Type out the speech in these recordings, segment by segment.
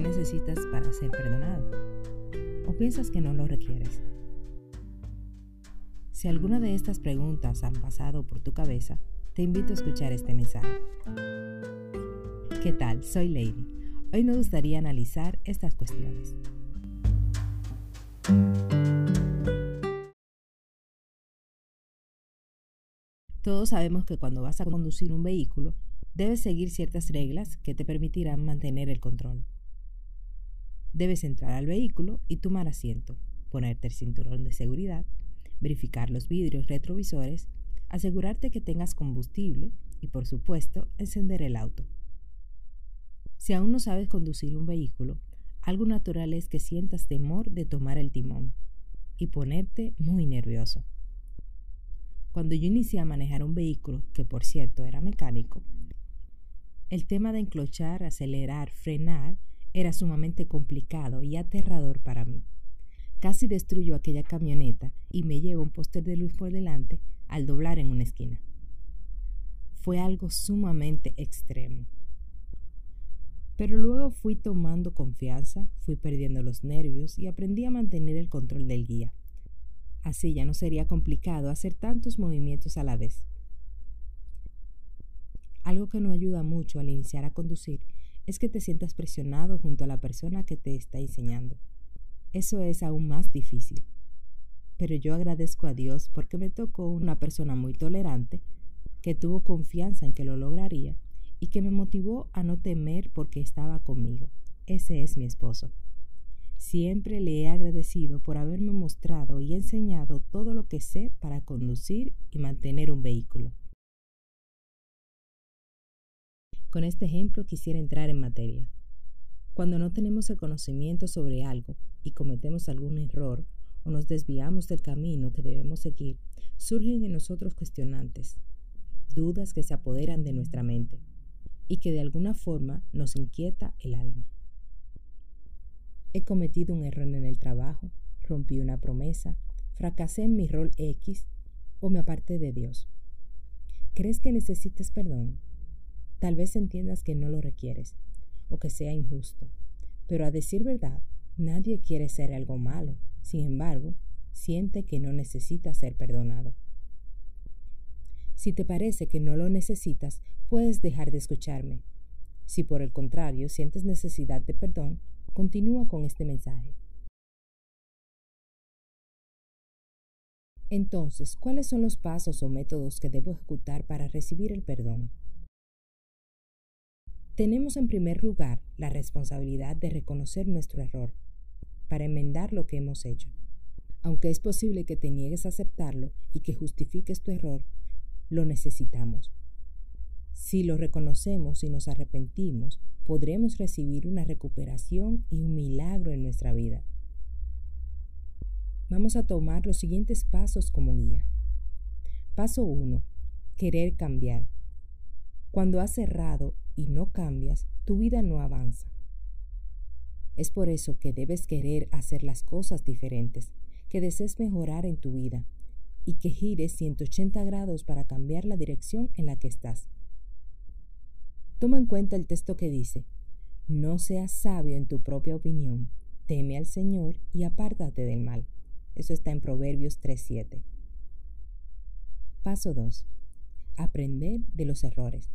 ¿Qué necesitas para ser perdonado? ¿O piensas que no lo requieres? Si alguna de estas preguntas han pasado por tu cabeza, te invito a escuchar este mensaje. ¿Qué tal? Soy Lady. Hoy me gustaría analizar estas cuestiones. Todos sabemos que cuando vas a conducir un vehículo, debes seguir ciertas reglas que te permitirán mantener el control. Debes entrar al vehículo y tomar asiento, ponerte el cinturón de seguridad, verificar los vidrios retrovisores, asegurarte que tengas combustible y, por supuesto, encender el auto. Si aún no sabes conducir un vehículo, algo natural es que sientas temor de tomar el timón y ponerte muy nervioso. Cuando yo inicié a manejar un vehículo, que por cierto era mecánico, el tema de enclochar, acelerar, frenar era sumamente complicado y aterrador para mí. Casi destruyo aquella camioneta y me llevo un póster de luz por delante al doblar en una esquina. Fue algo sumamente extremo. Pero luego fui tomando confianza, fui perdiendo los nervios y aprendí a mantener el control del guía. Así ya no sería complicado hacer tantos movimientos a la vez. Algo que no ayuda mucho al iniciar a conducir es que te sientas presionado junto a la persona que te está enseñando. Eso es aún más difícil. Pero yo agradezco a Dios porque me tocó una persona muy tolerante, que tuvo confianza en que lo lograría y que me motivó a no temer porque estaba conmigo. Ese es mi esposo. Siempre le he agradecido por haberme mostrado y enseñado todo lo que sé para conducir y mantener un vehículo. Con este ejemplo quisiera entrar en materia. Cuando no tenemos el conocimiento sobre algo y cometemos algún error o nos desviamos del camino que debemos seguir, surgen en nosotros cuestionantes, dudas que se apoderan de nuestra mente y que de alguna forma nos inquieta el alma. He cometido un error en el trabajo, rompí una promesa, fracasé en mi rol X o me aparté de Dios. ¿Crees que necesites perdón? Tal vez entiendas que no lo requieres o que sea injusto, pero a decir verdad, nadie quiere ser algo malo. Sin embargo, siente que no necesita ser perdonado. Si te parece que no lo necesitas, puedes dejar de escucharme. Si por el contrario sientes necesidad de perdón, Continúa con este mensaje. Entonces, ¿cuáles son los pasos o métodos que debo ejecutar para recibir el perdón? Tenemos en primer lugar la responsabilidad de reconocer nuestro error para enmendar lo que hemos hecho. Aunque es posible que te niegues a aceptarlo y que justifiques tu error, lo necesitamos. Si lo reconocemos y nos arrepentimos, podremos recibir una recuperación y un milagro en nuestra vida. Vamos a tomar los siguientes pasos como guía. Paso 1. Querer cambiar. Cuando has cerrado y no cambias, tu vida no avanza. Es por eso que debes querer hacer las cosas diferentes, que desees mejorar en tu vida y que gires 180 grados para cambiar la dirección en la que estás. Toma en cuenta el texto que dice, no seas sabio en tu propia opinión, teme al Señor y apártate del mal. Eso está en Proverbios 3.7. Paso 2. Aprender de los errores.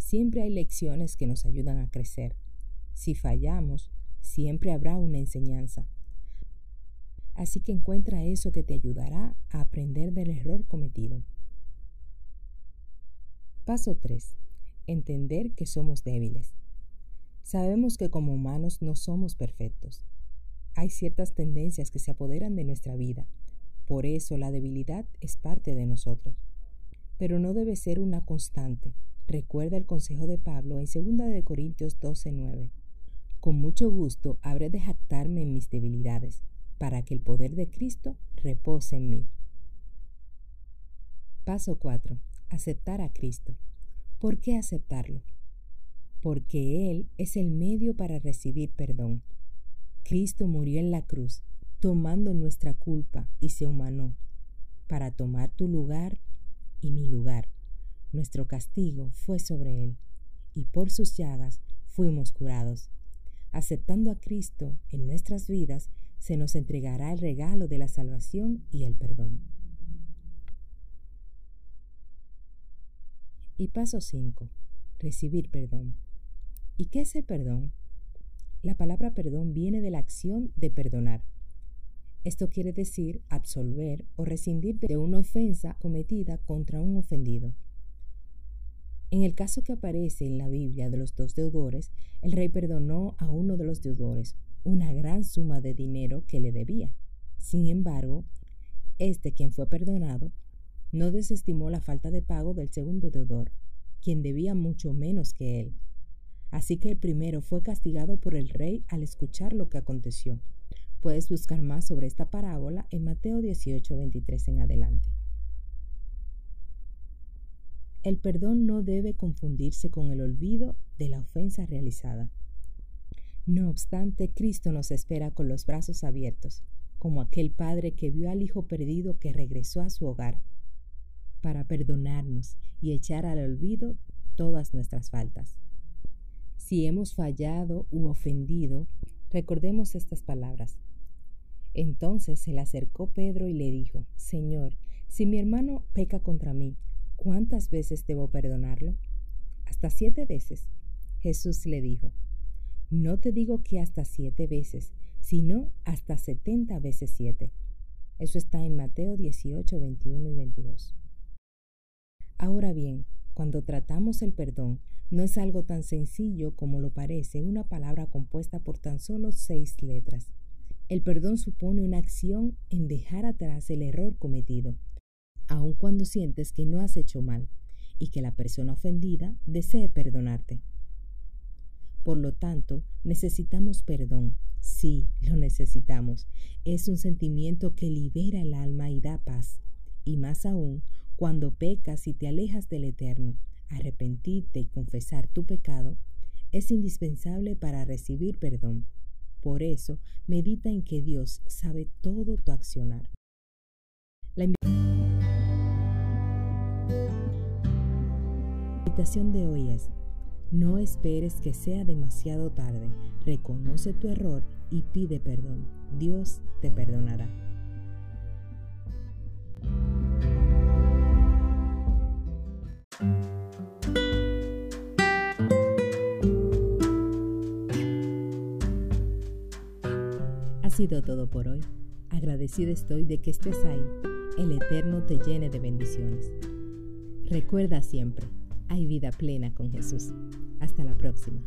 Siempre hay lecciones que nos ayudan a crecer. Si fallamos, siempre habrá una enseñanza. Así que encuentra eso que te ayudará a aprender del error cometido. Paso 3 entender que somos débiles. Sabemos que como humanos no somos perfectos. Hay ciertas tendencias que se apoderan de nuestra vida. Por eso la debilidad es parte de nosotros. Pero no debe ser una constante. Recuerda el consejo de Pablo en 2 de Corintios 12:9. Con mucho gusto habré de jactarme en mis debilidades, para que el poder de Cristo repose en mí. Paso 4. Aceptar a Cristo. ¿Por qué aceptarlo? Porque Él es el medio para recibir perdón. Cristo murió en la cruz, tomando nuestra culpa y se humanó, para tomar tu lugar y mi lugar. Nuestro castigo fue sobre Él, y por sus llagas fuimos curados. Aceptando a Cristo en nuestras vidas, se nos entregará el regalo de la salvación y el perdón. Y paso 5. Recibir perdón. ¿Y qué es el perdón? La palabra perdón viene de la acción de perdonar. Esto quiere decir absolver o rescindir de una ofensa cometida contra un ofendido. En el caso que aparece en la Biblia de los dos deudores, el rey perdonó a uno de los deudores una gran suma de dinero que le debía. Sin embargo, este quien fue perdonado no desestimó la falta de pago del segundo deudor, quien debía mucho menos que él. Así que el primero fue castigado por el rey al escuchar lo que aconteció. Puedes buscar más sobre esta parábola en Mateo 18, 23 en adelante. El perdón no debe confundirse con el olvido de la ofensa realizada. No obstante, Cristo nos espera con los brazos abiertos, como aquel padre que vio al hijo perdido que regresó a su hogar, para perdonarnos y echar al olvido todas nuestras faltas. Si hemos fallado u ofendido, recordemos estas palabras. Entonces se le acercó Pedro y le dijo, Señor, si mi hermano peca contra mí, ¿Cuántas veces debo perdonarlo? Hasta siete veces. Jesús le dijo, no te digo que hasta siete veces, sino hasta setenta veces siete. Eso está en Mateo 18, 21 y 22. Ahora bien, cuando tratamos el perdón, no es algo tan sencillo como lo parece una palabra compuesta por tan solo seis letras. El perdón supone una acción en dejar atrás el error cometido aun cuando sientes que no has hecho mal y que la persona ofendida desee perdonarte. Por lo tanto, necesitamos perdón. Sí, lo necesitamos. Es un sentimiento que libera el alma y da paz. Y más aún, cuando pecas y te alejas del Eterno, arrepentirte y confesar tu pecado es indispensable para recibir perdón. Por eso, medita en que Dios sabe todo tu accionar. La invitación de hoy es, no esperes que sea demasiado tarde, reconoce tu error y pide perdón. Dios te perdonará. Ha sido todo por hoy. Agradecido estoy de que estés ahí. El Eterno te llene de bendiciones. Recuerda siempre, hay vida plena con Jesús. Hasta la próxima.